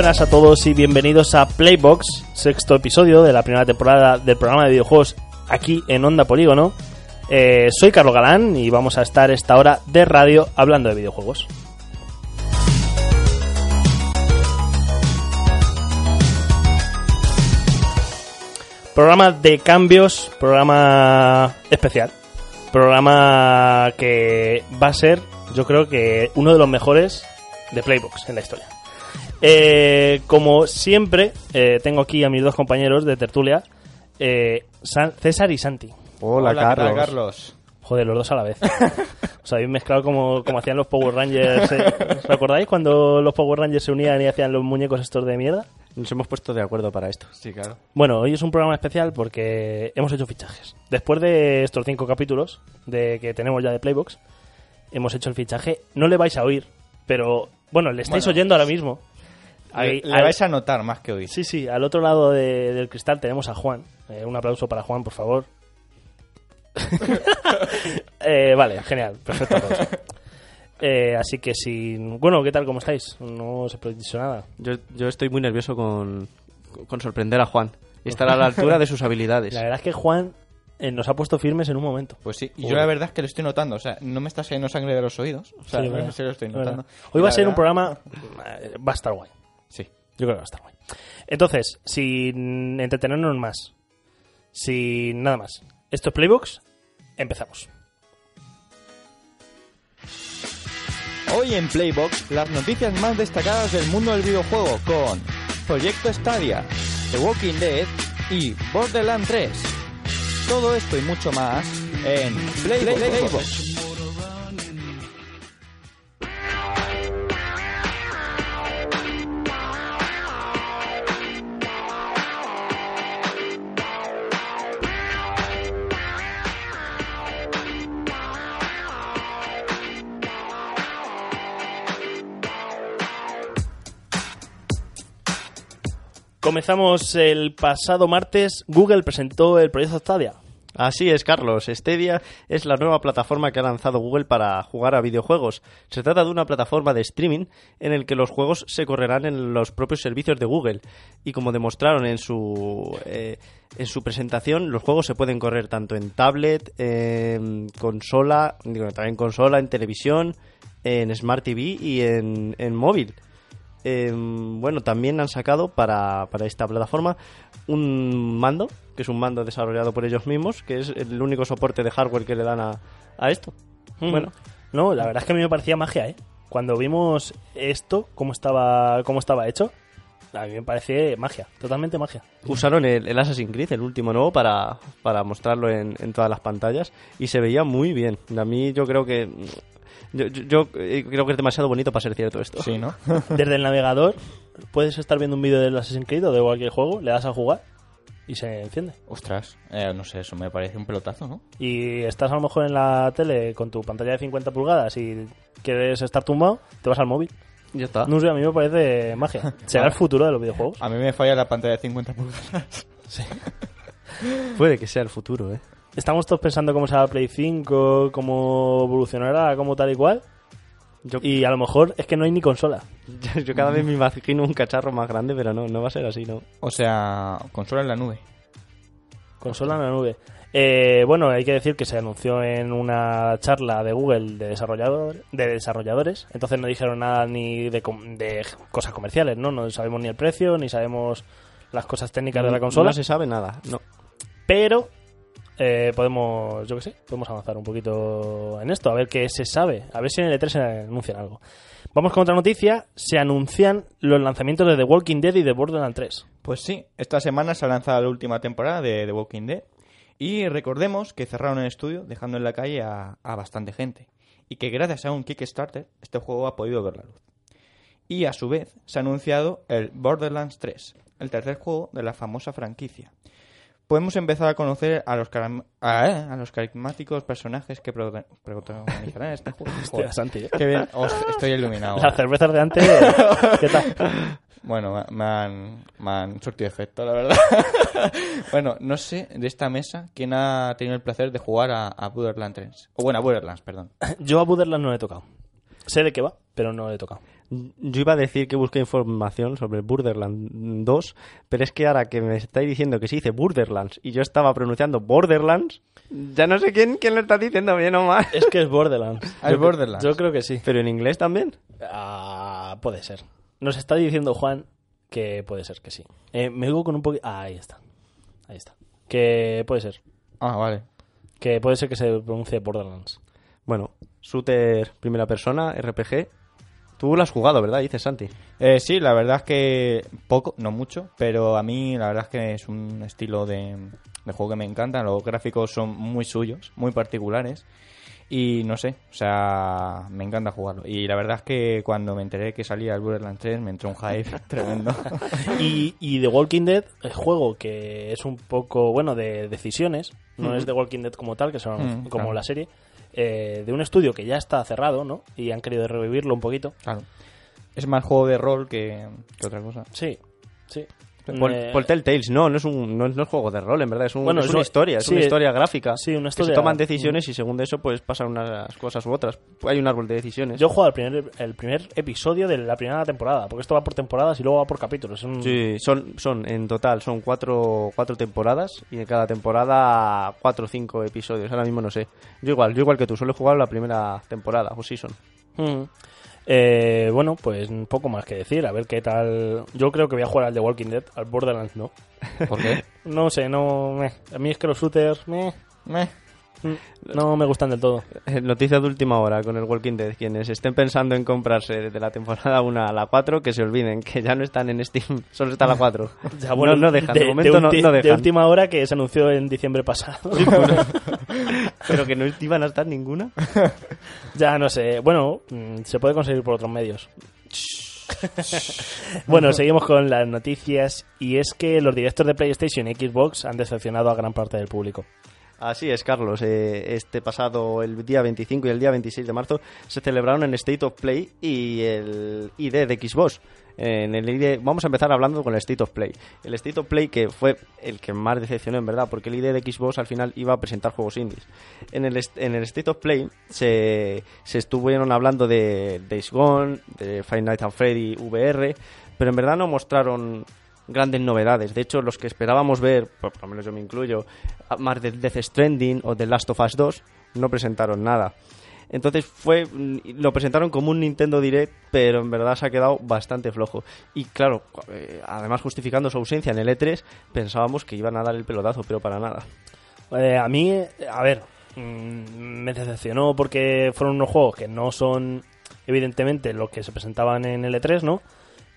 buenas a todos y bienvenidos a Playbox, sexto episodio de la primera temporada del programa de videojuegos aquí en Onda Polígono. Eh, soy Carlos Galán y vamos a estar esta hora de radio hablando de videojuegos. Programa de cambios, programa especial. Programa que va a ser, yo creo que uno de los mejores de Playbox en la historia. Eh, como siempre, eh, tengo aquí a mis dos compañeros de tertulia, eh, San- César y Santi. Hola, ¿qué tal, Carlos. Carlos. Joder, los dos a la vez. Os habéis mezclado como, como hacían los Power Rangers. eh. ¿Os acordáis cuando los Power Rangers se unían y hacían los muñecos estos de mierda? Nos hemos puesto de acuerdo para esto. Sí, claro. Bueno, hoy es un programa especial porque hemos hecho fichajes. Después de estos cinco capítulos de que tenemos ya de Playbox, hemos hecho el fichaje. No le vais a oír, pero bueno, le estáis Bueno, oyendo ahora mismo. Ahí- Le, le al- vais a notar más que oír. Sí, sí, al otro lado de- del cristal tenemos a Juan. Eh, un aplauso para Juan, por favor. Eh, vale, genial, perfecto. Eh, así que si... Bueno, ¿qué tal? ¿Cómo estáis? No os he dicho nada. Yo, yo estoy muy nervioso con, con sorprender a Juan y estar a la altura de sus habilidades. La verdad es que Juan eh, nos ha puesto firmes en un momento. Pues sí, y yo la verdad es que lo estoy notando. O sea, no me está saliendo sangre de los oídos. O sea, Sí, verdad, serio lo estoy notando. Hoy va a ser un programa... Va a estar guay. Sí. Yo creo que va a estar guay. Entonces, sin entretenernos más, sin nada más. Esto es Playbox, empezamos. Hoy en Playbox, las noticias más destacadas del mundo del videojuego con Proyecto Stadia, The Walking Dead y Borderlands 3. Todo esto y mucho más en Play- Playbox. Comenzamos el pasado martes. Google presentó el proyecto Stadia. Así es, Carlos. Stadia es la nueva plataforma que ha lanzado Google para jugar a videojuegos. Se trata de una plataforma de streaming en el que los juegos se correrán en los propios servicios de Google. Y como demostraron en su, eh, en su presentación, los juegos se pueden correr tanto en tablet, en consola, digo, también en consola, en televisión, en Smart TV y en, en móvil. Eh, bueno, también han sacado para, para esta plataforma un mando, que es un mando desarrollado por ellos mismos, que es el único soporte de hardware que le dan a, a esto. Bueno, No, la verdad es que a mí me parecía magia, ¿eh? Cuando vimos esto, cómo estaba, cómo estaba hecho, a mí me parece magia, totalmente magia. usaron el, el Assassin's Creed, el último nuevo, para, para mostrarlo en, en todas las pantallas y se veía muy bien. A mí yo creo que... Yo, yo- yo, eh, creo que es demasiado bonito para ser cierto esto. Sí, ¿no? Desde el navegador puedes estar viendo un vídeo del Assassin's Creed o de cualquier juego, le das a jugar y se enciende. Ostras, eh, no sé, eso me parece un pelotazo, ¿no? Y estás a lo mejor en la tele con tu pantalla de 50 pulgadas y quieres estar tumbado, te vas al móvil. Ya está. No sé, a mí me parece magia. ¿Será el futuro de los videojuegos? A mí me falla la pantalla de 50 pulgadas. Puede que sea el futuro, ¿eh? Estamos todos pensando cómo será Play 5, cómo evolucionará, cómo tal y cual. Yo, Y a lo mejor es que no hay ni consola. yo cada vez me imagino un cacharro más grande, pero no, no va a ser así, ¿no? O sea, consola en la nube. Consola en la nube. Eh, bueno, hay que decir que se anunció en una charla de Google de, desarrollador, de desarrolladores. Entonces no dijeron nada ni de, com- de cosas comerciales, ¿no? No sabemos ni el precio, ni sabemos las cosas técnicas de la consola. No se sabe nada, no. Pero eh, podemos, yo qué sé, podemos avanzar un poquito en esto, a ver qué se sabe, a ver si en el E3 se anuncian algo. Vamos con otra noticia, se anuncian los lanzamientos de The Walking Dead y de Borderlands 3. Pues sí, esta semana se ha lanzado la última temporada de The Walking Dead. Y recordemos que cerraron el estudio dejando en la calle a, a bastante gente. Y que gracias a un Kickstarter este juego ha podido ver la luz. Y a su vez se ha anunciado el Borderlands 3, el tercer juego de la famosa franquicia. Podemos empezar a conocer a los, caram- a, eh, a los carismáticos personajes que prota- protagonizarán este juego. Joder, Hostia, Santi, qué bien, os- estoy iluminado. Las cervezas de antes, ¿qué tal? Bueno, me- me han, me han surtido efecto, la verdad. bueno, no sé de esta mesa quién ha tenido el placer de jugar a, a Borderlands 3. O bueno, a Borderlands, perdón. Yo a Borderlands no le he tocado. Sé de qué va, pero no le he tocado. Yo iba a decir que busqué información sobre Borderlands 2, pero es que ahora que me estáis diciendo que se dice Borderlands y yo estaba pronunciando Borderlands, ya no sé quién, quién lo está diciendo bien o mal. Es que es Borderlands. Es Yo- Borderlands. Yo creo que sí. Pero en inglés también. Ah, puede ser. Nos está diciendo Juan que puede ser que sí. Eh, me digo con un poquito... Ah, ahí está. Ahí está. Que puede ser. Ah, vale. Que puede ser que se pronuncie Borderlands. Bueno, shooter primera persona, RPG. Tú lo has jugado, ¿verdad? Dices Santi. Eh, sí, la verdad es que poco, no mucho, pero a mí la verdad es que es un estilo de, de juego que me encanta. Los gráficos son muy suyos, muy particulares. Y no sé, o sea, me encanta jugarlo. Y la verdad es que cuando me enteré que salía el Borderlands 3 me entró un hype tremendo. Y, y The Walking Dead, el juego que es un poco, bueno, de decisiones, no es The Walking Dead como tal, que son Mm, como claro. la serie, eh, de un estudio que ya está cerrado, ¿no? Y han querido revivirlo un poquito. Claro. Es más juego de rol que, que otra cosa. Sí, sí. Por, Eh, por Telltales, no, no es un no es, no es juego de rol, en verdad, es, un- Bueno, es es una un- historia, es una historia gráfica. sí, una que historia- se toman decisiones y según de eso pues pasan unas cosas u otras. Hay un árbol de decisiones. Yo he jugado el primer, el primer episodio de la primera temporada, porque esto va por temporadas y luego va por capítulos. Un- Sí, son, son en total son cuatro, cuatro temporadas y en cada temporada cuatro o cinco episodios. Ahora mismo no sé. Yo igual, yo igual que tú, solo he jugado la primera temporada o season. Mm. Eh, bueno, pues un poco más que decir, a ver qué tal. Yo creo que voy a jugar al The Walking Dead, al Borderlands no. ¿Por qué? No sé, no. meh. A mí es que los shooters meh, Meh. no me gustan del todo. Eh, Noticia de última hora con el Walking Dead. Quienes estén pensando en comprarse de la temporada 1 a la 4, que se olviden, que ya no están en Steam, solo está la 4. Ya, no, no dejan, de, momento no, de última hora que se anunció en diciembre pasado. Pero que no iban a estar ninguna. ya no sé. Bueno, mm, se puede conseguir por otros medios. bueno, seguimos con las noticias. Y es que los directores de PlayStation y Xbox han decepcionado a gran parte del público. Así es, Carlos. Eh, este pasado, el día 25 y el día 26 de marzo, se celebraron en State of Play y el ID de Xbox. En el ID, vamos a empezar hablando con el State of Play. El State of Play que fue el que más decepcionó en verdad, porque el ID de Xbox al final iba a presentar juegos indies. En el, en el State of Play se, se estuvieron hablando de Days Gone, de Five Nights at Freddy VR, pero en verdad no mostraron grandes novedades. De hecho, los que esperábamos ver, por lo menos yo me incluyo, más de Death Stranding o de Last of Us 2, no presentaron nada. Entonces fue lo presentaron como un Nintendo Direct, pero en verdad se ha quedado bastante flojo. Y claro, eh, además justificando su ausencia en el E3, pensábamos que iban a dar el pelotazo, pero para nada. Eh, a mí, a ver, mm, me decepcionó porque fueron unos juegos que no son, evidentemente, los que se presentaban en el E3, ¿no?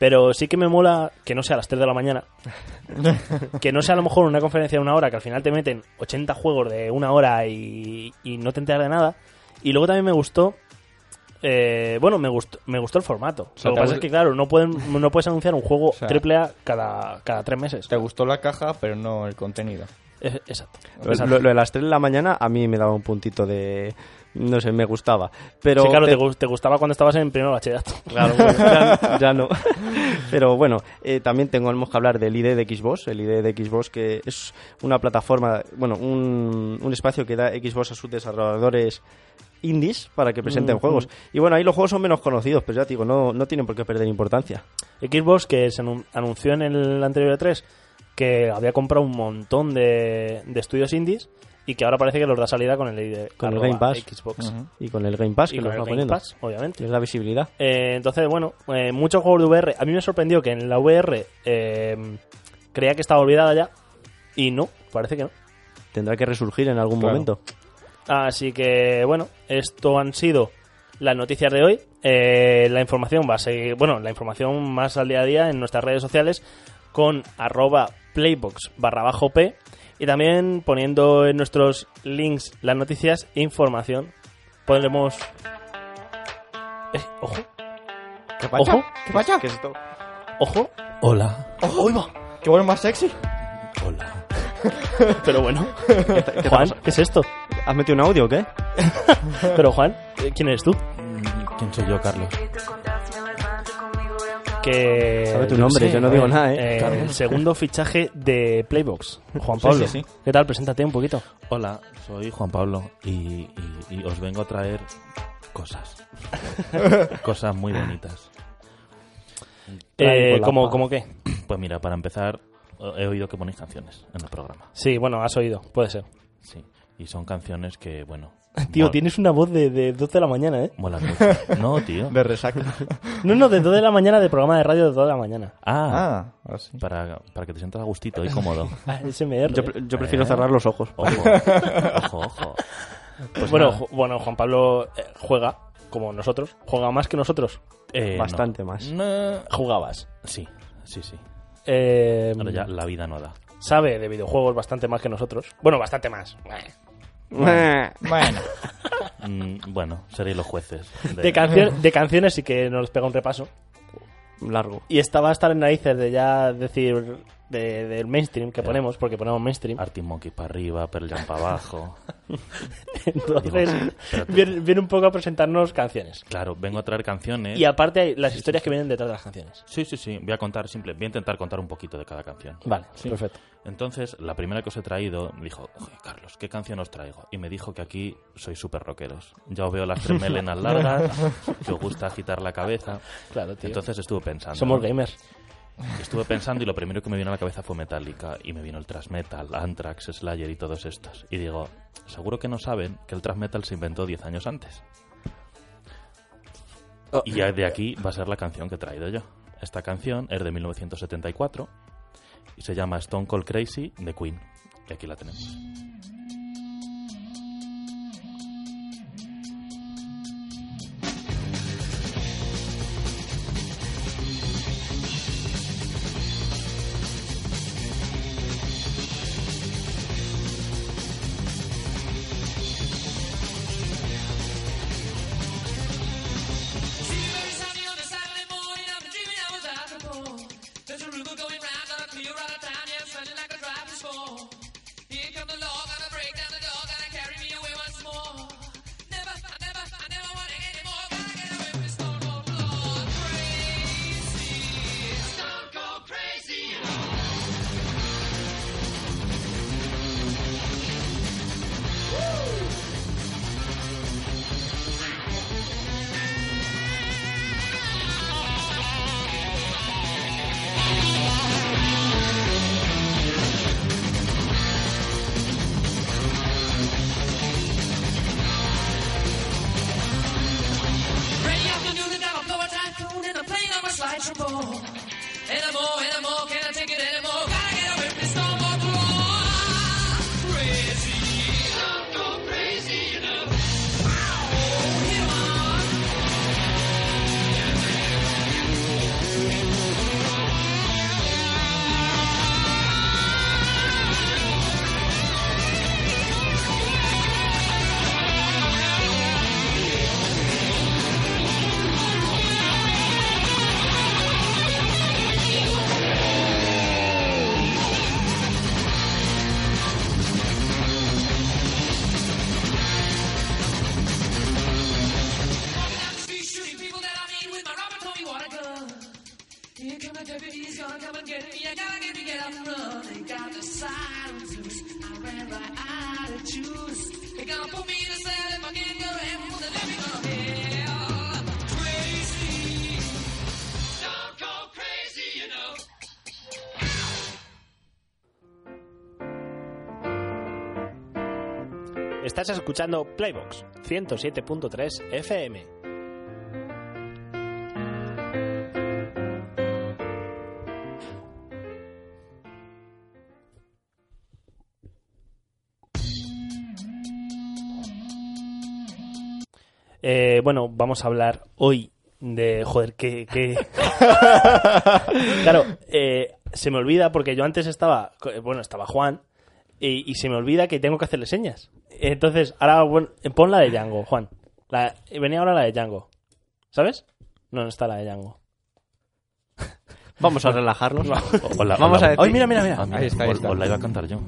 Pero sí que me mola que no sea a las 3 de la mañana. que no sea a lo mejor una conferencia de una hora, que al final te meten 80 juegos de una hora y, y no te enteras de nada. Y luego también me gustó. eh, bueno, me gustó, me gustó el formato. sea, lo que pasa es que, claro, no, pueden, no puedes anunciar un juego sea, triple A cada, cada tres meses. Te gustó la caja, pero no el contenido. Es- exacto. Lo, Exacto. lo de las 3 de la mañana a mí me daba un puntito de... No sé, me gustaba. Pero sí, claro, te- te, gu- te gustaba cuando estabas en primero bachillerato. Claro, bueno, ya, ya no. Pero bueno, eh, también tenemos que hablar del ID de Xbox, el ID de Xbox que es una plataforma, bueno, un, un espacio que da Xbox a sus desarrolladores indies para que presenten Ujú. juegos. Y bueno, ahí los juegos son menos conocidos, pero ya te digo, no, no tienen por qué perder importancia. Xbox, que se anun- anunció en el anterior E3 que había comprado un montón de, de estudios indies y que ahora parece que los da salida con el, Con el Game Pass. Xbox. Y con el Game Pass que Y lo con el está Game poniendo. Pass, obviamente. Es la visibilidad. Eh, entonces, bueno, eh, muchos juegos de VR. A mí me sorprendió que en la VR eh, creía que estaba olvidada ya y no, parece que no. Tendrá que resurgir en algún Claro. momento. Así que, bueno, esto han sido las noticias de hoy. Eh, la información va a seguir, bueno, la información más al día a día en nuestras redes sociales con arroba playbox barra bajo p y también poniendo en nuestros links las noticias e información. Podremos... Eh, ojo, ¿Qué pasa? Ojo. ¿Qué pasa? ¿Qué es esto? ojo. Hola. ¡Oh, ahí va! ¡Qué bueno más sexy! Hola. Pero bueno, ¿Qué te Juan, pasa? ¿qué es esto? ¿Has metido un audio o qué? Pero Juan, ¿quién eres tú? ¿Quién soy yo, Carlos? Que... Sabe tu nombre, yo no digo nada, ¿eh? Eh, el segundo fichaje de Playbox, Juan Pablo. sí, sí. ¿Qué tal? Preséntate un poquito. Hola, soy Juan Pablo y, y- y os vengo a traer cosas. cosas muy bonitas. Eh, con la ¿cómo, paz. ¿Cómo qué? Pues mira, para empezar, he oído que ponéis canciones en el programa. Sí, bueno, has oído, puede ser. Sí. Y son canciones que, bueno. Tío, mol- tienes una voz de, de 12 de la mañana, ¿eh? Molan mucho. No, tío. De resaca. No, no, de 2 de la mañana, de programa de radio de 2 de la mañana. Ah, ah, así. para, para que te sientas a gustito y cómodo. Ah, SMR. Yo, pre- yo prefiero cerrar los ojos. Ojo, ojo, ojo. Pues bueno, nada. Ju- bueno, Juan Pablo eh, juega, como nosotros, juega más que nosotros. Eh, Bastante no. más. No. Jugabas. Sí, sí, sí. Eh, Ahora ya la vida no da. Sabe de videojuegos bastante más que nosotros. Bueno, bastante más. Bueno, Mm, bueno, seréis los jueces. De, cancio- de canciones sí que nos pega un repaso. Largo. Y estaba hasta en narices de ya decir de- del mainstream que ponemos, porque ponemos mainstream. Arctic Monkey para arriba, Pearl Jam para abajo. Entonces, Digo, viene, viene un poco a presentarnos canciones. Claro, vengo a traer canciones. Y aparte hay las historias que vienen detrás de las canciones. Sí, sí, sí. Voy a contar simple. Voy a intentar contar un poquito de cada canción. Vale, perfecto. Entonces, la primera que os he traído, me dijo, "Oye, Carlos, ¿qué canción os traigo? Y me dijo que aquí sois súper rockeros. Ya os veo las tres melenas largas, que os gusta agitar la cabeza. Claro, tío. Entonces estuve pensando. Somos ¿no? gamers. Estuve pensando y lo primero que me vino a la cabeza fue Metallica y me vino el thrash metal, Anthrax, Slayer y todos estos. Y digo, seguro que no saben que el thrash metal se inventó 10 años antes. Oh. Y de aquí va a ser la canción que he traído yo. Esta canción es de 1974 y se llama Stone Cold Crazy de Queen. Y aquí la tenemos. Trombone. Anymore, escuchando Playbox 107.3 FM. Eh, bueno, vamos a hablar hoy de... Joder, que... que... claro, eh, se me olvida porque yo antes estaba... Bueno, estaba Juan y, y se me olvida que tengo que hacerle señas. Entonces, ahora bueno, pon la de Django, Juan. La, venía ahora la de Django. ¿Sabes? No, no está la de Django. Vamos a relajarnos. O- o la- Vamos la- a decir- ¡Ay, mira, mira, mira! Ah, mira, Ahí está, ahí está. o la iba a cantar yo.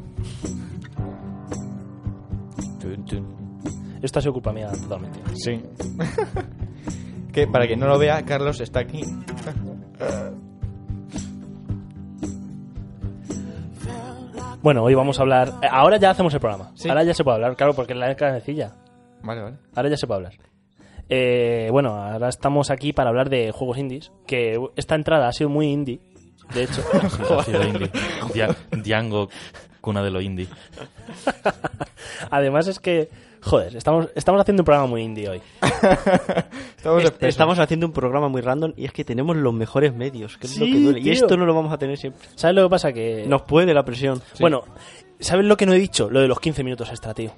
Esto ha sido culpa mía totalmente. Sí. que para quien no lo vea, Carlos está aquí. Bueno, hoy vamos a hablar... eh, Ahora ya hacemos el programa. Sí. Ahora ya se puede hablar, claro, porque la es canecilla. Vale, vale. Ahora ya se puede hablar. Eh, bueno, ahora estamos aquí para hablar de juegos indies, que esta entrada ha sido muy indie, de hecho. Sí, ha sido indie. Dia- Django, cuna de lo indie. Además es que, joder, estamos, estamos haciendo un programa muy indie hoy. Estamos Est- espesos. Estamos haciendo un programa muy random y es que tenemos los mejores medios, que es lo Sí, que duele. Y esto no lo vamos a tener siempre. ¿Sabes lo que pasa? Que... Nos puede la presión. Bueno, ¿sabes lo que no he dicho? Lo de los 15 minutos extra, tío.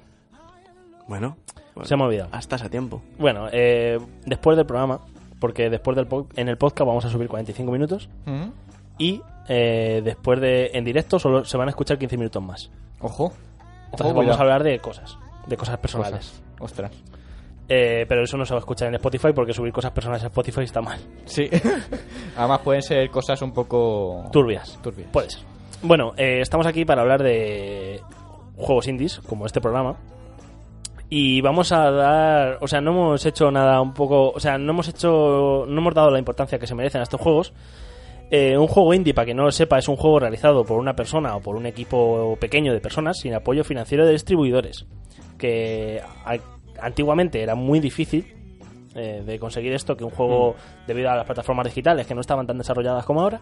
Bueno, bueno, Se me ha olvidado. hasta a tiempo. Bueno, eh, después del programa, porque después del en el podcast vamos a subir 45 minutos Mm. y eh, después de en directo solo se van a escuchar 15 minutos más. Ojo. Entonces Ojo, vamos cuidado. a hablar de cosas, de cosas personales. Cosas. Ostras. Eh, pero eso no se va a escuchar en Spotify porque subir cosas personales a Spotify está mal. Sí. Además pueden ser cosas un poco... Turbias. Turbias. Puede ser. Bueno, eh, estamos aquí para hablar de juegos indies, como este programa. Y vamos a dar, o sea, no hemos hecho nada un poco, o sea, no hemos hecho, no hemos dado la importancia que se merecen a estos juegos. Eh, un juego indie, para que no lo sepa, es un juego realizado por una persona o por un equipo pequeño de personas sin apoyo financiero de distribuidores. Que antiguamente era muy difícil eh, de conseguir esto, que un juego, debido a las plataformas digitales que no estaban tan desarrolladas como ahora,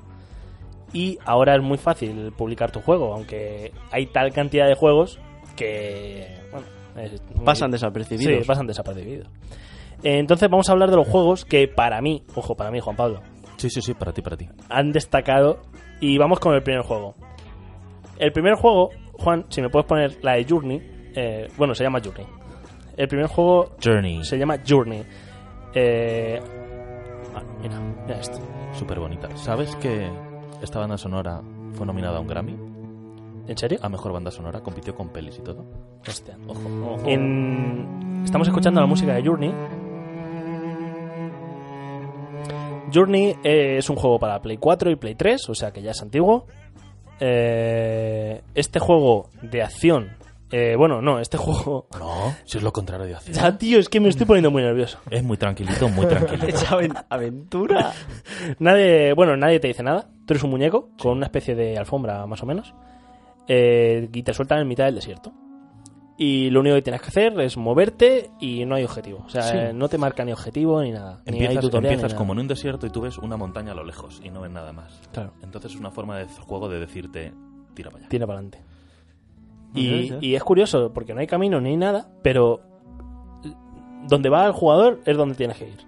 y ahora es muy fácil publicar tu juego, aunque hay tal cantidad de juegos que bueno, muy- Pasan desapercibidos. Sí, pasan desapercibidos. Eh, Entonces vamos a hablar de los juegos que para mí, ojo, para mí, Juan Pablo, Sí, sí, sí, para ti, para ti. han destacado y vamos con el primer juego. El primer juego, Juan, si me puedes poner la de Journey, eh, bueno, se llama Journey. El primer juego Journey. se llama Journey. Eh, ah, mira, mira esto. Súper bonita. ¿Sabes que esta banda sonora fue nominada a un Grammy? ¿En serio? A mejor banda sonora, compitió con pelis y todo. Hostia, ojo. En- Estamos escuchando la música de Journey. Journey eh, es un juego para Play 4 y Play 3, o sea que ya es antiguo. Eh, este juego de acción. Eh, bueno, no, este juego. No, si es lo contrario de acción. Ya, tío, es que me estoy poniendo muy nervioso. Es muy tranquilito, muy tranquilito. Esa aven- aventura. Nadie, bueno, nadie te dice nada. Tú eres un muñeco con una especie de alfombra, más o menos. eh, y te sueltan en mitad del desierto. Y lo único que tienes que hacer es moverte y no hay objetivo. O sea, Sí. eh, no te marca ni objetivo ni nada. ni hay Empiezas, tutorial. empiezas ni como en un desierto y tú ves una montaña a lo lejos y no ves nada más. Claro, Entonces es una forma de juego de decirte, tira para allá. tira para adelante. Y, y es curioso porque no hay camino ni nada, pero donde va el jugador es donde tienes que ir.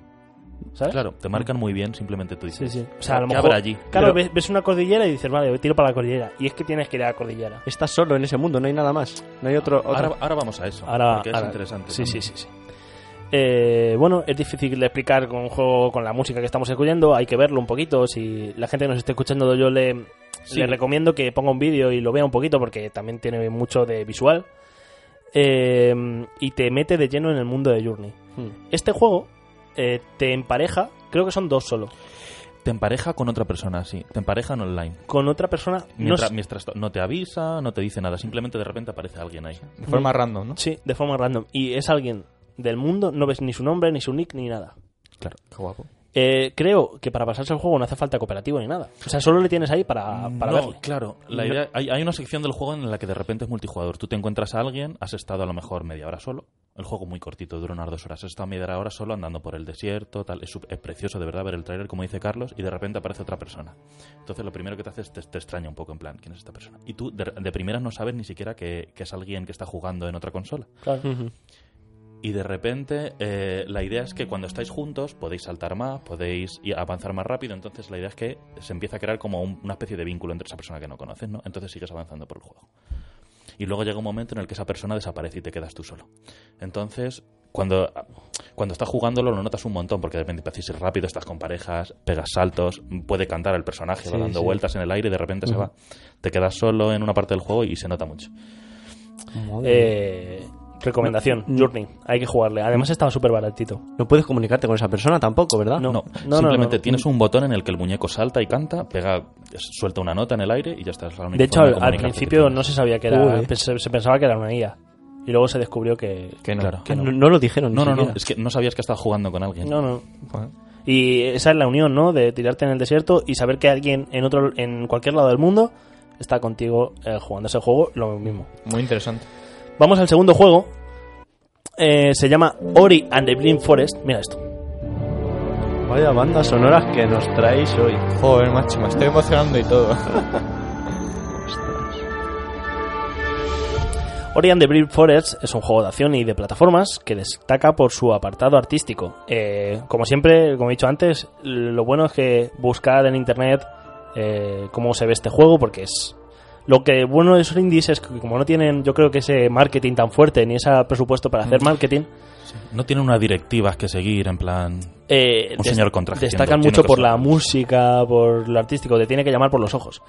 ¿Sabes? Claro, te marcan muy bien, simplemente tú dices. Sí, sí. O sea, a lo ¿qué mejor. habrá allí? Claro, Pero- ves, ves una cordillera y dices, vale, tiro para la cordillera. Y es que tienes que ir a la cordillera. Estás solo en ese mundo, no hay nada más. No hay otro. otro- Ahora, ahora vamos a eso. Ahora, porque es interesante. Sí, sí, sí, sí. Eh, bueno, es difícil de explicar con un juego con la música que estamos escuchando. Hay que verlo un poquito. Si la gente que nos esté escuchando, yo le, Sí. le recomiendo que ponga un vídeo y lo vea un poquito porque también tiene mucho de visual. Eh, y te mete de lleno en el mundo de Journey. Hmm. Este juego eh, te empareja, creo que son dos solo, Te empareja con otra persona, sí. Te emparejan online. con otra persona. No Mientras, s- mientras no te avisa, no te dice nada. Simplemente de repente aparece alguien ahí. De forma random, ¿no? sí, de forma random. Y es alguien del mundo, no ves ni su nombre, ni su nick, ni nada. Claro. Qué guapo. Eh, creo que para pasarse el juego no hace falta cooperativo ni nada. O sea, solo le tienes ahí para, para no, verle. claro. La idea, hay, hay una sección del juego en la que de repente es multijugador. Tú te encuentras a alguien, has estado a lo mejor media hora solo. El juego muy cortito, dura unas dos horas. Has estado media hora solo andando por el desierto, tal. Es, precioso de verdad ver el trailer, como dice Carlos, y de repente aparece otra persona. Entonces lo primero que te hace es te, te extraña un poco, en plan, ¿quién es esta persona? Y tú de, de primeras no sabes ni siquiera que, que es alguien que está jugando en otra consola. Claro. Y de repente eh, la idea es que cuando estáis juntos podéis saltar más, podéis avanzar más rápido. Entonces la idea es que se empieza a crear como un- una especie de vínculo entre esa persona que no conoces, ¿no? Entonces sigues avanzando por el juego. Y luego llega un momento en el que esa persona desaparece y te quedas tú solo. Entonces, cuando, cuando estás jugándolo lo notas un montón, porque de repente empiezas a ir rápido, estás con parejas, pegas saltos, puede cantar el personaje, va dando sí. vueltas en el aire y de repente se va. Te quedas solo en una parte del juego y se nota mucho. Eh, recomendación, No. Journey. Hay que jugarle. Además estaba súper baratito. No puedes comunicarte con esa persona tampoco, ¿verdad? No. No, no, simplemente no. tienes un botón en el que el muñeco salta y canta, pega, suelta una nota en el aire y ya está. es la única De hecho, al, que principio no se sabía que era. Se pensaba que era una guía. Y luego se descubrió que. Que no. Claro. Ah, no. no lo dijeron. No, ni no, no, es que no sabías que estabas jugando con alguien. No, no. Y esa es la unión, ¿no? De tirarte en el desierto y saber que alguien en otro, en cualquier lado del mundo está contigo eh, jugando ese juego, lo mismo. Muy interesante. Vamos al segundo juego. eh, se llama Ori and the Blind Forest. Mira esto. Vaya bandas sonoras que nos traéis hoy. Joder, macho, me estoy emocionando y todo. Ori and the Blind Forest es un juego de acción y de plataformas que destaca por su apartado artístico. Eh, como siempre, como he dicho antes, lo bueno es que buscar en internet eh, cómo se ve este juego, porque es lo que bueno de esos indies es que como no tienen, yo creo que ese marketing tan fuerte ni ese presupuesto para hacer marketing, No tiene unas directivas que seguir, en plan... eh, Un señor con traje destacan mucho por la música, por lo artístico, te tiene que llamar por los ojos.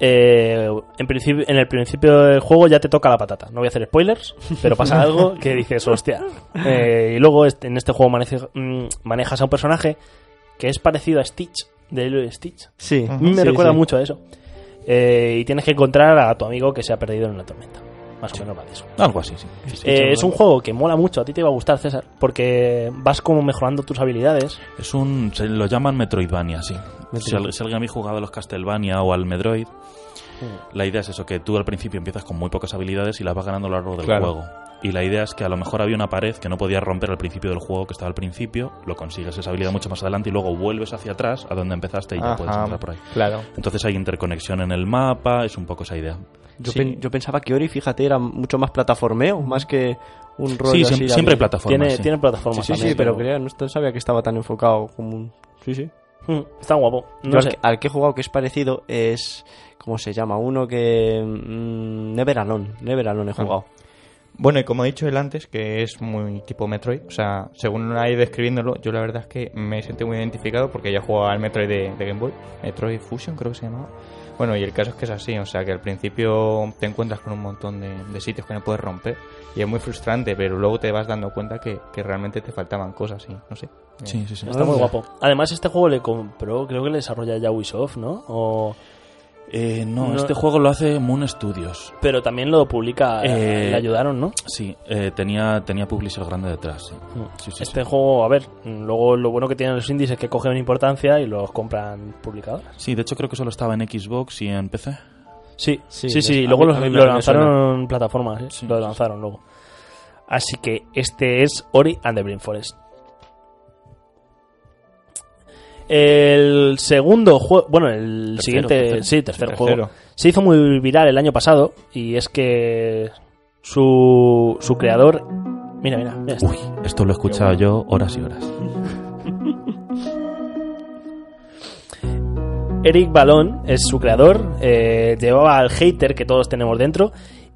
Eh, en, principio, en el principio del juego ya te toca la patata. No voy a hacer spoilers, pero pasa algo que dices, hostia. Eh, y luego este- en este juego maneje- mm, manejas a un personaje que es parecido a Stitch, de Lilo y Stitch. Sí. Me Sí, recuerda sí. mucho a eso. Eh, y tienes que encontrar a tu amigo que se ha perdido en la tormenta. Más o menos va de eso. Algo así, sí. Sí, sí. Eh, es un juego que mola mucho, a ti te va a gustar, César, porque vas como mejorando tus habilidades. Es un... Se lo llaman Metroidvania, sí. Si, al- si alguien habéis jugado a los Castlevania o al Metroid, la idea es eso, que tú al principio empiezas con muy pocas habilidades y las vas ganando a lo largo del Claro. juego. Y la idea es que a lo mejor había una pared que no podías romper al principio del juego, que estaba al principio, lo consigues esa habilidad mucho más adelante y luego vuelves hacia atrás a donde empezaste y ya Ajá. puedes entrar por ahí. Claro. Entonces hay interconexión en el mapa, es un poco esa idea. Yo, Sí. pen- yo pensaba que Ori, fíjate, era mucho más plataformeo, más que un rollo Sí, así siempre, de siempre hay aventura. plataformas. Tiene, sí. tiene Sí, plataformas sí, sí, también, pero creía, no no sabía que estaba tan enfocado como un... Sí, sí. Mm, está guapo. Yo No al, sé. que, al que he jugado que es parecido es... ¿Cómo se llama? Uno que... mm, Never Alone. Never Alone he jugado. Bueno, y como he dicho él antes, que es muy tipo Metroid, o sea, según ha ido describiéndolo, yo la verdad es que me sentí muy identificado porque ya jugaba al Metroid de, de Game Boy, Metroid Fusion creo que se llamaba. Bueno, y el caso es que es así, o sea, que al principio te encuentras con un montón de, de sitios que no puedes romper y es muy frustrante, pero luego te vas dando cuenta que, que realmente te faltaban cosas y no sé. Sí, sí, sí. Está muy guapo. Además, este juego le compró, creo que le desarrolla ya Ubisoft, ¿no? O... Eh, no, No. este juego lo hace Moon Studios. Pero también lo publica, Eh, le ayudaron, ¿no? Sí, eh, tenía, tenía publisher grande detrás. Sí. Sí, sí, este juego, a ver, luego lo bueno que tienen los indies es que cogen importancia y los compran publicadoras. Sí, de hecho creo que solo estaba en Xbox y en PC. Sí, sí, Sí, sí. luego mí- lo, lanzaron en plataformas, ¿eh? Sí, lo lanzaron luego. Así que este es Ori and the Blind Forest. El segundo juego, bueno, el Tercero, siguiente, tercero. sí, tercer Tercero. juego, se hizo muy viral el año pasado y es que su, su creador, mira, mira, mira esto. Uy, esto lo he escuchado yo horas y horas. Eric Balón es su creador, eh, llevaba al hater que todos tenemos dentro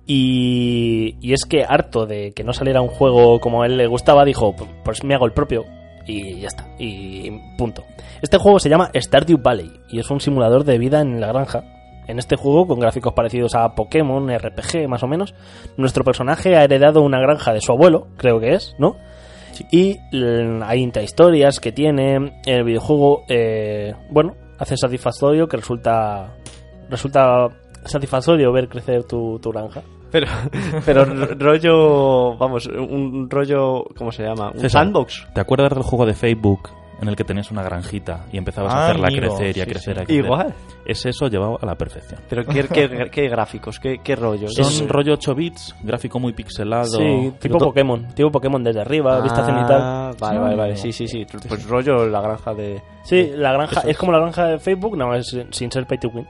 y, y es que harto de que no saliera un juego como a él le gustaba, dijo, pues me hago el propio y ya está, y punto. Este juego se llama Stardew Valley y es un simulador de vida en la granja. En este juego, con gráficos parecidos a Pokémon, RPG más o menos, nuestro personaje ha heredado una granja de su abuelo, creo que es, ¿no? Y l- hay intrahistorias que tiene el videojuego, eh, bueno, hace satisfactorio que resulta resulta satisfactorio ver crecer tu, tu granja. Pero, pero ro- rollo... Vamos, un rollo... ¿Cómo se llama? Un César. sandbox. ¿Te acuerdas del juego de Facebook en el que tenías una granjita y empezabas a Ah, hacerla amigo, crecer y a sí, crecer, sí. a crecer? Igual. Es eso llevado a la perfección. Pero ¿qué, qué, qué gráficos? ¿Qué, qué rollo? Son Es- rollo 8 bits, gráfico muy pixelado. Sí, tipo Pokémon, tipo Pokémon desde arriba, vista cenital. Ah, Vale, vale, vale. Sí, sí, sí. Pues rollo la granja de... Sí, la granja es es. como la granja de Facebook, nada más sin ser pay to win.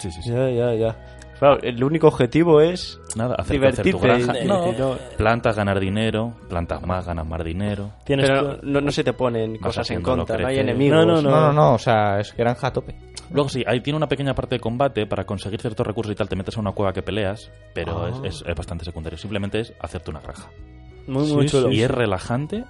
Sí, sí, sí. Ya, ya, ya. Claro, el único objetivo es Nada, hacer tu divertirte. granja. y- No, plantas, ganar dinero. Plantas más, ganas más dinero. Tienes Pero no, no se te ponen cosas en contra, no hay enemigos. No, no, No, no, no, o sea, es granja a tope. Luego sí, ahí tiene una pequeña parte de combate para conseguir ciertos recursos y tal. Te metes a una cueva que peleas, pero Ah. es, es- es bastante secundario. Simplemente es hacerte una granja. muy, Sí, muy sí, chulo. y es relajante,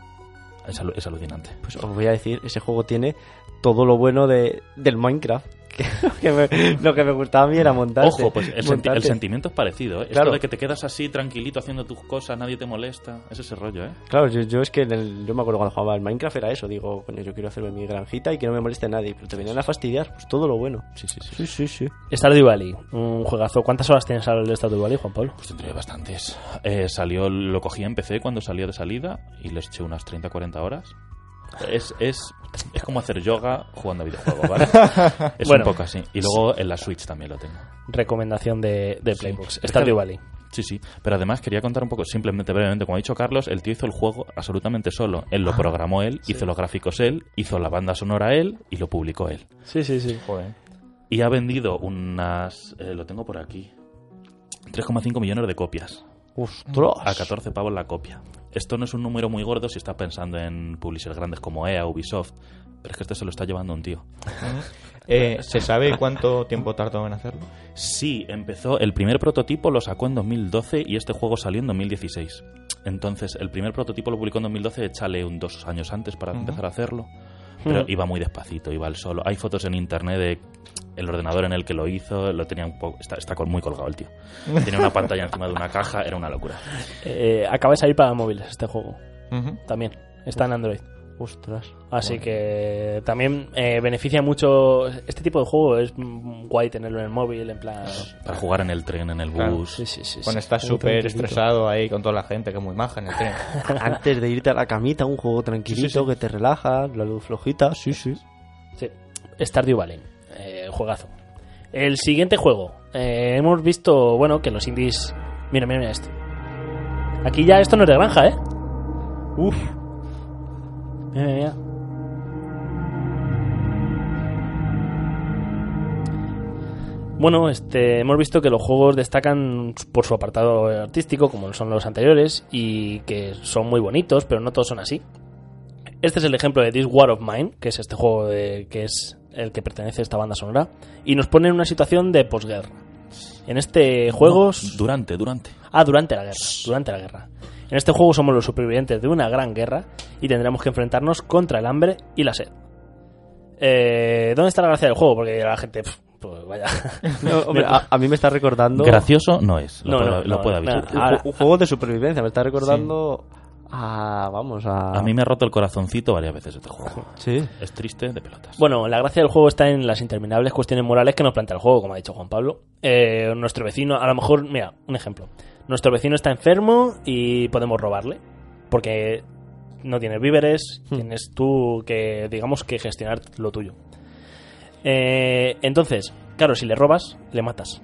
es, alu- es alucinante. Pues os voy a decir, ese juego tiene todo lo bueno de, del Minecraft. Que lo, que me, lo que me gustaba a mí era montar. Ojo, pues el, senti- el sentimiento es parecido, ¿eh? Claro. Esto de que te quedas así tranquilito haciendo tus cosas, nadie te molesta. Es ese rollo, ¿eh? Claro, yo, yo es que en el- yo me acuerdo cuando jugaba al Minecraft era eso. Digo, coño, yo quiero hacerme mi granjita y que no me moleste nadie. Pero te venían a fastidiar, pues todo lo bueno. Sí, sí, sí. Sí, sí, sí. Stardew Valley, un juegazo. ¿Cuántas horas tienes al Stardew Valley, Juan Pablo? Pues tendría bastantes. Eh, salió, lo cogí en PC cuando salió de salida y le eché unas 30-40 horas. Es, es, es como hacer yoga jugando a videojuegos, ¿vale? Es Bueno. un poco así. Y luego en la Switch también lo tengo. Recomendación de, de Sí. Playbox. Que- Valley. Sí, sí. Pero además quería contar un poco, simplemente brevemente, como ha dicho Carlos, el tío hizo el juego absolutamente solo. Él lo programó él, hizo los gráficos él, hizo la banda sonora él y lo publicó él. Sí, sí, sí. Joder. Y ha vendido unas... eh, lo tengo por aquí. 3,5 millones de copias. ¡Ostras! A 14 pavos la copia. Esto no es un número muy gordo si estás pensando en publishers grandes como EA, Ubisoft. Pero es que este se lo está llevando un tío. Eh, ¿Se sabe cuánto tiempo tardó en hacerlo? Sí, empezó. El primer prototipo lo sacó en 2012 y este juego salió en 2016. Entonces, el primer prototipo lo publicó en 2012, échale un dos años antes para empezar a hacerlo. Pero iba muy despacito, iba al solo. Hay fotos en internet de el ordenador en el que lo hizo, lo tenía un poco. Está, está con- muy colgado el tío. Tenía una pantalla encima de una caja, era una locura. Eh, acaba de salir para móviles este juego. También. Está en Android. ¡Ostras! Así que también eh, beneficia mucho. Este tipo de juego es guay tenerlo en el móvil, en plan. Para jugar en el tren, en el Claro, bus. Sí, sí, sí. Cuando estás súper estresado ahí con toda la gente, que es muy maja en el tren. Antes de irte a la camita, un juego tranquilito Sí, sí, sí. que te relaja, la luz flojita. Sí, sí. Sí. Stardew Valley. Juegazo. El siguiente juego. Eh, hemos visto, bueno, que los indies. Mira, mira, mira esto. Aquí ya esto no es de granja, ¿eh? Uf. Mira, mira, mira. Bueno, este, hemos visto que los juegos destacan por su apartado artístico, como son los anteriores, y que son muy bonitos, pero no todos son así. Este es el ejemplo de This War of Mine, que es este juego de, que es el que pertenece a esta banda sonora, y nos pone en una situación de posguerra. En este juego... No, durante, durante. Ah, durante la guerra. Durante la guerra. En este juego somos los supervivientes de una gran guerra y tendremos que enfrentarnos contra el hambre y la sed. Eh, ¿Dónde está la gracia del juego? Porque la gente, pues vaya. No, hombre, a, a mí me está recordando Gracioso no es, lo, No, puedo, no, lo no, puedo no. avisar. un juego de supervivencia. Me está recordando a. Vamos, a. A mí me ha roto el corazoncito varias veces este juego. Sí. Es triste de pelotas. Bueno, la gracia del juego está en las interminables cuestiones morales que nos plantea el juego, como ha dicho Juan Pablo. Eh, nuestro vecino, a lo mejor, mira, un ejemplo. Nuestro vecino está enfermo y podemos robarle. Porque no tienes víveres, Hmm. tienes tú que, digamos, que gestionar lo tuyo. Eh, entonces, claro, si le robas, le matas.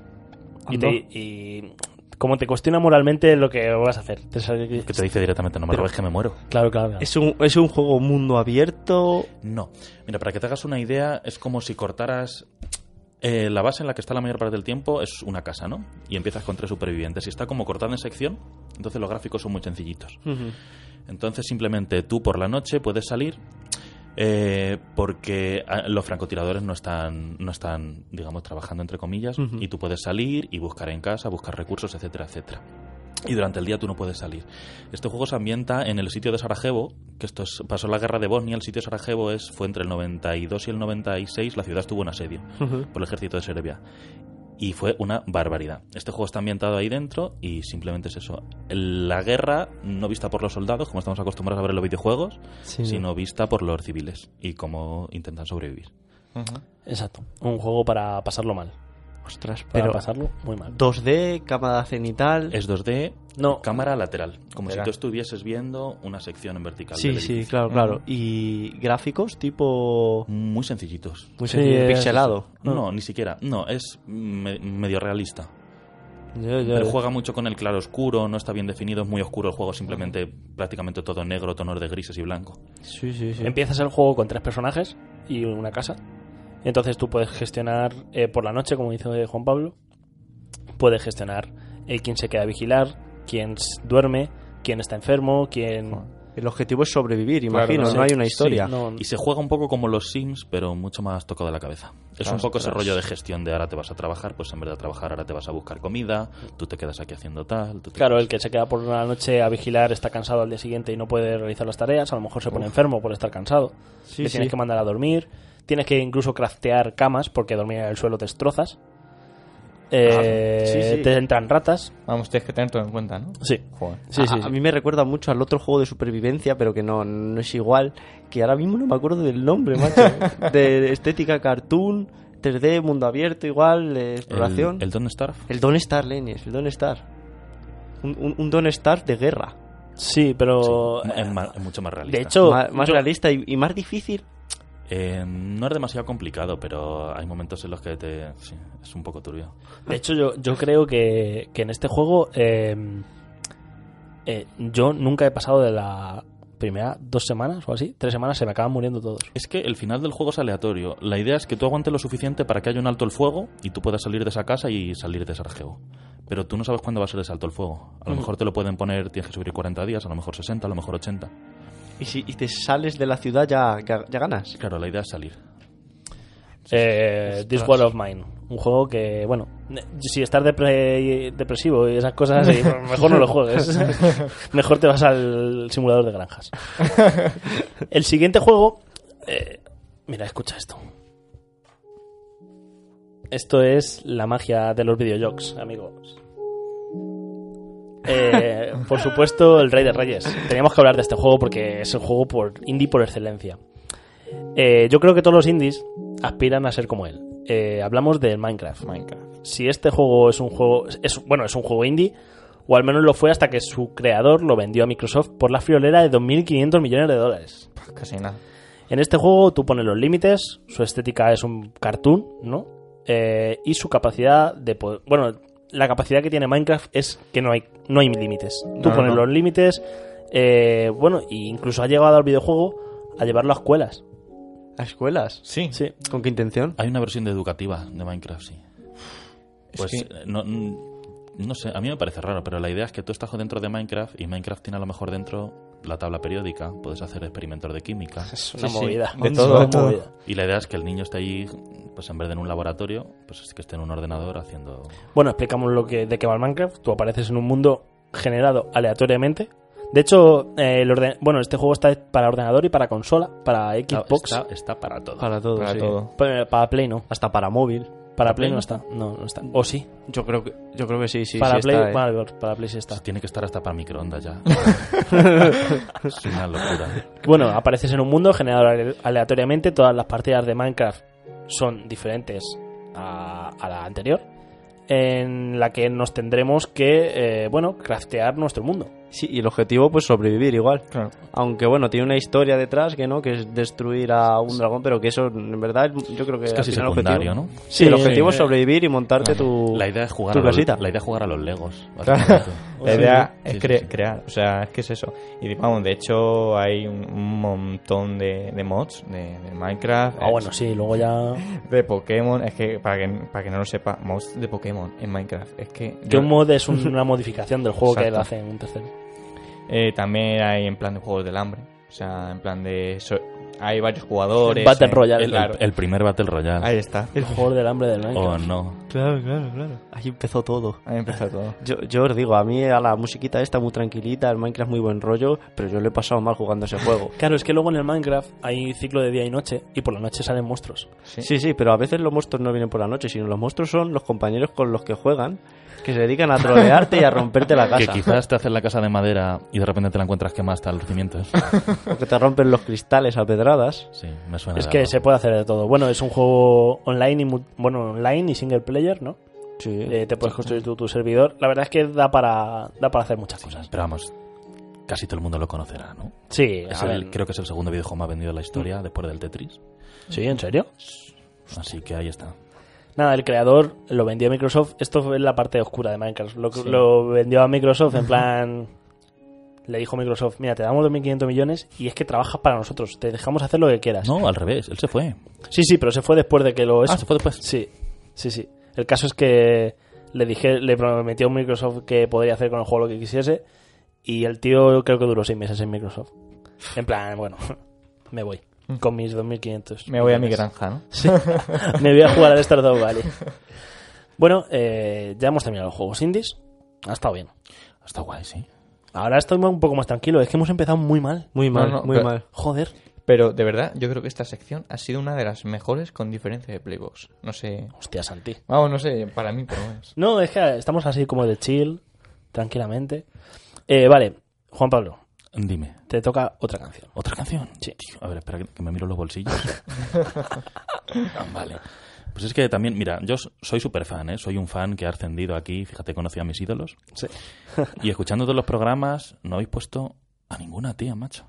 Y, te- y como te cuestiona moralmente lo que vas a hacer. Que te dice directamente, no me Pero- robes que me muero. Claro, claro. claro. Es un, es un juego mundo abierto. No. Mira, para que te hagas una idea, es como si cortaras... eh, la base en la que está la mayor parte del tiempo es una casa, ¿no? Y empiezas con tres supervivientes. Y está como cortado en sección, entonces los gráficos son muy sencillitos. Entonces simplemente tú por la noche puedes salir eh, porque ah, los francotiradores no están, no están, digamos, trabajando entre comillas, y tú puedes salir y buscar en casa, buscar recursos, etcétera, etcétera. Y durante el día tú no puedes salir. Este juego se ambienta en el sitio de Sarajevo, que esto es- pasó la guerra de Bosnia. El sitio de Sarajevo es, fue entre el 92 y el 96. La ciudad estuvo en asedio por el ejército de Serbia. Y fue una barbaridad. Este juego está ambientado ahí dentro y simplemente es eso. La guerra no vista por los soldados, como estamos acostumbrados a ver en los videojuegos, Sí. sino vista por los civiles y cómo intentan sobrevivir. Exacto. Un juego para pasarlo mal. Ostras, Para pero. pasarlo muy mal. 2D, cámara cenital. Es 2D, No. cámara lateral, como si tú estuvieses viendo una sección en vertical. Sí, sí, claro, claro. Y gráficos tipo. Muy sencillitos. Muy Sí, es- pixelado. No, ni siquiera. No, es me- medio realista. Ya, Pero juega mucho con el claro oscuro, no está bien definido, es muy oscuro el juego, simplemente prácticamente todo negro, tonos de grises y blanco. Sí, sí, sí. Empiezas el juego con tres personajes y una casa. Entonces tú puedes gestionar eh, por la noche, como dice Juan Pablo. Puedes gestionar eh, quién se queda a vigilar, quién duerme, quién está enfermo, quién... El objetivo es sobrevivir, Claro, imagino, no no, sé. hay una historia. No, Y se juega un poco como los Sims, pero mucho más tocado de la cabeza. Es un poco ese Ostras. rollo de gestión de ahora te vas a trabajar, pues en vez de trabajar ahora te vas a buscar comida, tú te quedas aquí haciendo tal. tú te Claro, quedas- el que se queda por la noche a vigilar está cansado al día siguiente y no puede realizar las tareas, a lo mejor se pone enfermo por estar cansado. Sí, Le tienes que mandar a dormir, tienes que incluso craftear camas porque dormir en el suelo te destrozas. Eh, sí, sí. Te entran ratas. Vamos, tienes que tener todo en cuenta, ¿no? Sí. Joder. Sí, a, sí, a mí me recuerda mucho al otro juego de supervivencia, pero que no, no es igual. Que ahora mismo no me acuerdo del nombre, macho. de estética cartoon, 3D, mundo abierto, igual, de exploración. El, el Don't Starve. El Don Star, Lenis, el Don Star. Un, un, un Don Star de guerra. Sí, pero... Sí, es, mucho más realista. de hecho, más yo- realista y, y más difícil. Eh, no es demasiado complicado, pero hay momentos en los que te, sí, es un poco turbio. De hecho, yo, yo creo que, que en este juego eh, eh, yo nunca he pasado de la primera dos semanas o así, tres semanas, se me acaban muriendo todos. Es que el final del juego es aleatorio. La idea es que tú aguantes lo suficiente para que haya un alto el fuego y tú puedas salir de esa casa y salir de Sarajevo. Pero tú no sabes cuándo va a ser ese alto el fuego. A lo mejor te lo pueden poner, tienes que subir 40 días, a lo mejor 60, a lo mejor 80. Y si y te sales de la ciudad ya, ya, ya ganas. Claro, la idea es salir. Eh, This War of Mine, un juego que, bueno, si estás depre- depresivo y esas cosas, sí, mejor no lo juegues. mejor te vas al simulador de granjas. El siguiente juego, eh, mira, escucha esto. Esto es la magia de los videojuegos, amigos. Eh, por supuesto, el Rey de Reyes. Teníamos que hablar de este juego porque es el juego por indie por excelencia. Eh, yo creo que todos los indies aspiran a ser como él. Eh, hablamos del Minecraft. Minecraft. Si este juego es un juego, es, bueno, es un juego indie, o al menos lo fue hasta que su creador lo vendió a Microsoft por la friolera de 2.500 millones de dólares. Pues casi nada. En este juego tú pones los límites, su estética es un cartoon, ¿no? Eh, y su capacidad de poder... Bueno, la capacidad que tiene Minecraft es que no hay, no hay límites. Tú No, pones no. los límites, eh, bueno, e incluso ha llegado al videojuego a llevarlo a escuelas. ¿A escuelas? Sí. Sí. ¿Con qué intención? Hay una versión de educativa de Minecraft, sí. Es Pues que- eh, no, no sé, a mí me parece raro, pero la idea es que tú estás dentro de Minecraft y Minecraft tiene a lo mejor dentro la tabla periódica, puedes hacer experimentos de química. Es una Sí, sí, movida. de todo, una de todo. movida. Y la idea es que el niño esté ahí, pues en vez de en un laboratorio, pues es que esté en un ordenador haciendo... Bueno, explicamos lo que, de qué va el Minecraft. Tú apareces en un mundo generado aleatoriamente. De hecho, eh, el orden- bueno, este juego está para ordenador y para consola, para Xbox. Está, está para todo. Para todo, Para sí. todo. Para Play no. Hasta para móvil. Para ¿Para Play Play no está. No, no está. O sí. Yo creo que, yo creo que sí, sí. para sí Play, está, ¿eh? vale, para Play sí está. Tiene que estar hasta para microondas ya. es una locura. Bueno, apareces en un mundo generado ale- aleatoriamente. Todas las partidas de Minecraft son diferentes a, a la anterior. En la que nos tendremos que, eh, bueno, craftear nuestro mundo. Sí, y el objetivo, pues sobrevivir igual. Claro. Aunque bueno, tiene una historia detrás que no, que es destruir a un dragón, pero que eso en verdad yo creo que Es casi al final el secundario, objetivo- ¿no? Sí, el objetivo sí. es sobrevivir y montarte tu, La idea es jugar tu a los, casita. la idea es jugar a los Legos. La idea Sí, es sí, cre- sí. crear, o sea, es que es eso. Y vamos, de hecho hay un, montón de, de mods de, de Minecraft, Ah, bueno, sí, luego ya. de Pokémon. Es que para que para que no lo sepa, mods de Pokémon en Minecraft. Es que Que yo- un mod es un- una modificación del juego que Exacto. él hace en un tercero. Eh, también hay en plan de juegos del hambre, o sea, en plan de so- hay varios jugadores. Battle eh, Royale, El, claro. el- el primer Battle Royale. Ahí está. El juego del hambre del Minecraft. Oh, no. Claro, claro, claro. Ahí empezó todo. Ahí empezó todo. Yo, yo os digo, a mí a la musiquita esta muy tranquilita, el Minecraft muy buen rollo, pero yo lo he pasado mal jugando ese juego. Claro, es que luego en el Minecraft hay ciclo de día y noche y por la noche salen monstruos. Sí. Sí, sí, pero a veces los monstruos no vienen por la noche, sino los monstruos son los compañeros con los que juegan, que se dedican a trolearte y a romperte la Que casa. quizás te hacen la casa de madera y de repente te la encuentras quemada hasta los cimientos. O que te rompen los cristales a pedradas. Sí, me suena. Es que algo. se puede hacer de todo. Bueno, es un juego online y bueno, online y single player, ¿no? Sí. Eh, te puedes construir tu, tu servidor. La verdad es que da para da para hacer muchas cosas. Pero vamos, casi todo el mundo lo conocerá, ¿no? Sí, Es el- creo que es el segundo videojuego más vendido de la historia después del Tetris. Sí, ¿en serio? Así que ahí está. Nada, el creador lo vendió a Microsoft. Esto es la parte oscura de Minecraft. Lo, lo vendió a Microsoft en plan. Le dijo Microsoft: Mira, te damos 2.500 millones y es que trabajas para nosotros. Te dejamos hacer lo que quieras. No, al revés, él se fue. Sí, sí, pero se fue después de que lo. Ah, se fue después. Sí, sí, sí. El caso es que le dije, le prometió a Microsoft que podría hacer con el juego lo que quisiese y el tío creo que duró seis meses en Microsoft. En plan, bueno, me voy con mis 2.500. Me voy a mi granja, ¿no? Sí. me voy a jugar al Stardew Valley. Bueno, eh, ya hemos terminado los juegos indies. Ha estado bien. Está guay, sí. Ahora estoy un poco más tranquilo. Es que hemos empezado muy mal. Muy mal, No, no, muy pero- mal. Joder. Pero de verdad, yo creo que esta sección ha sido una de las mejores con diferencia de Playbox. No sé. Hostia, Santi. Vamos, no sé, para mí, pero es. No, es que estamos así como de chill, tranquilamente. Eh, vale, Juan Pablo, Dime, te toca otra canción. ¿otra canción? Sí. Tío, a ver, espera que, que me miro los bolsillos. Ah, vale. Pues es que también, mira, yo soy súper fan, ¿eh? Soy un fan que ha ascendido aquí, fíjate, conocí a mis ídolos. Sí. Y escuchando todos los programas, no habéis puesto a ninguna tía, macho.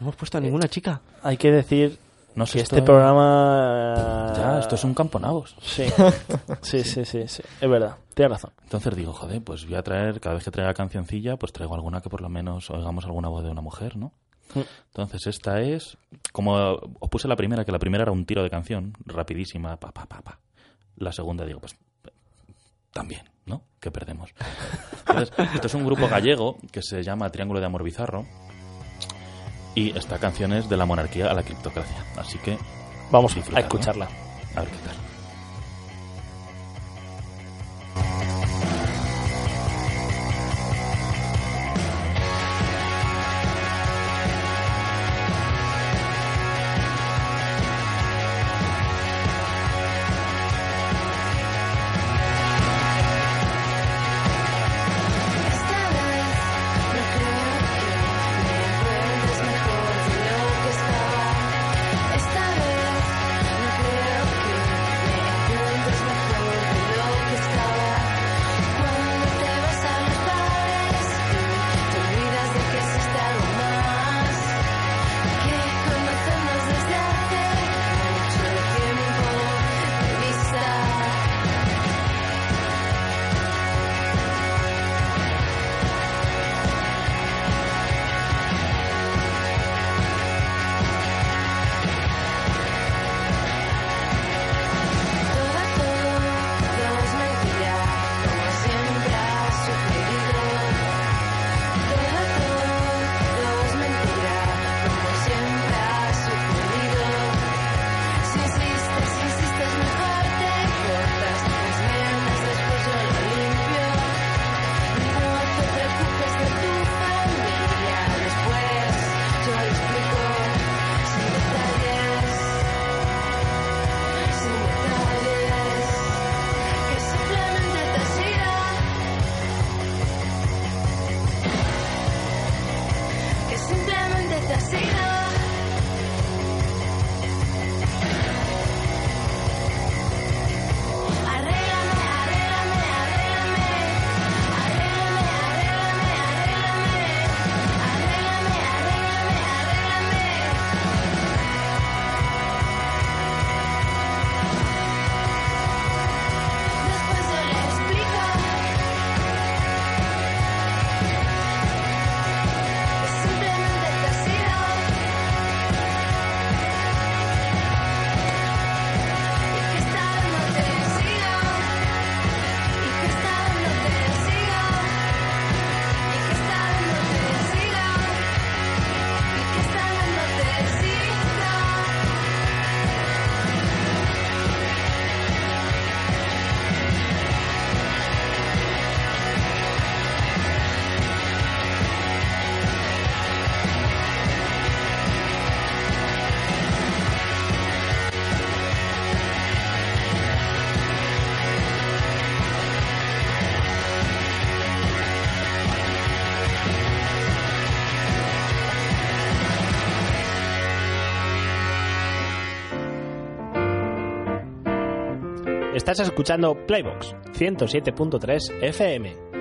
No hemos puesto a ninguna chica. Hay que decir No sé, este programa... Ya, esto es un campo nabos. Sí. sí, sí, sí, sí. Es verdad, tienes razón. Entonces digo, joder, pues voy a traer, cada vez que traiga cancioncilla, pues traigo alguna que por lo menos oigamos alguna voz de una mujer, ¿no? Mm. Entonces esta es, como os puse la primera, que la primera era un tiro de canción, rapidísima, pa, pa, pa, pa. La segunda digo, pues también, ¿no? Que perdemos. Entonces, esto es un grupo gallego que se llama Triángulo de Amor Bizarro y esta canción es de la monarquía a la criptocracia. Así que Vamos a escucharla. a ver qué tal. Estás escuchando Playbox 107.3 FM.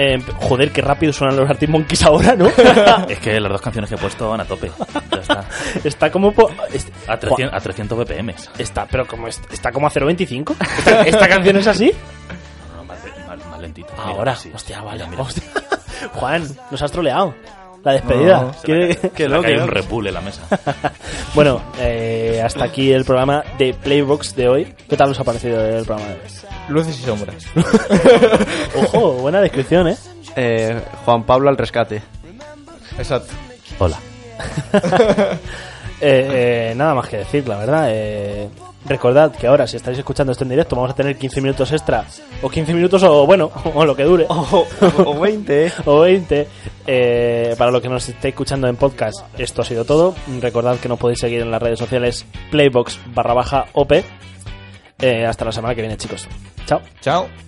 Eh, joder, qué rápido suenan los Arctic Monkeys ahora, ¿no? Es que las dos canciones que he puesto van a tope. Ya está. está como... po- A 300, a 300 BPM. Está, pero como est- está como a 0.25. ¿Esta, esta canción es así? No, no, más, más- más lentito. Mira, Ahora, sí. hostia, vale. Mira, mira. hostia. Juan, nos has troleado. La despedida. No, Se ¿Quiere- le ha- se le ha caído un repul en la mesa. Bueno, eh, hasta aquí el programa de Playbox de hoy. ¿Qué tal os ha parecido el programa de hoy? Luces y sombras. Ojo, buena descripción, ¿eh? Eh, Juan Pablo al rescate. Exacto. Hola. Eh, eh, nada más que decir, la verdad. Eh, recordad que ahora, si estáis escuchando esto en directo, vamos a tener 15 minutos extra. O 15 minutos, o bueno, o lo que dure. o 20. o 20. Eh, para lo que nos esté escuchando en podcast, esto ha sido todo. Recordad que nos podéis seguir en las redes sociales Playbox barra baja OP. Eh, hasta la semana que viene, chicos. Chao. Chao.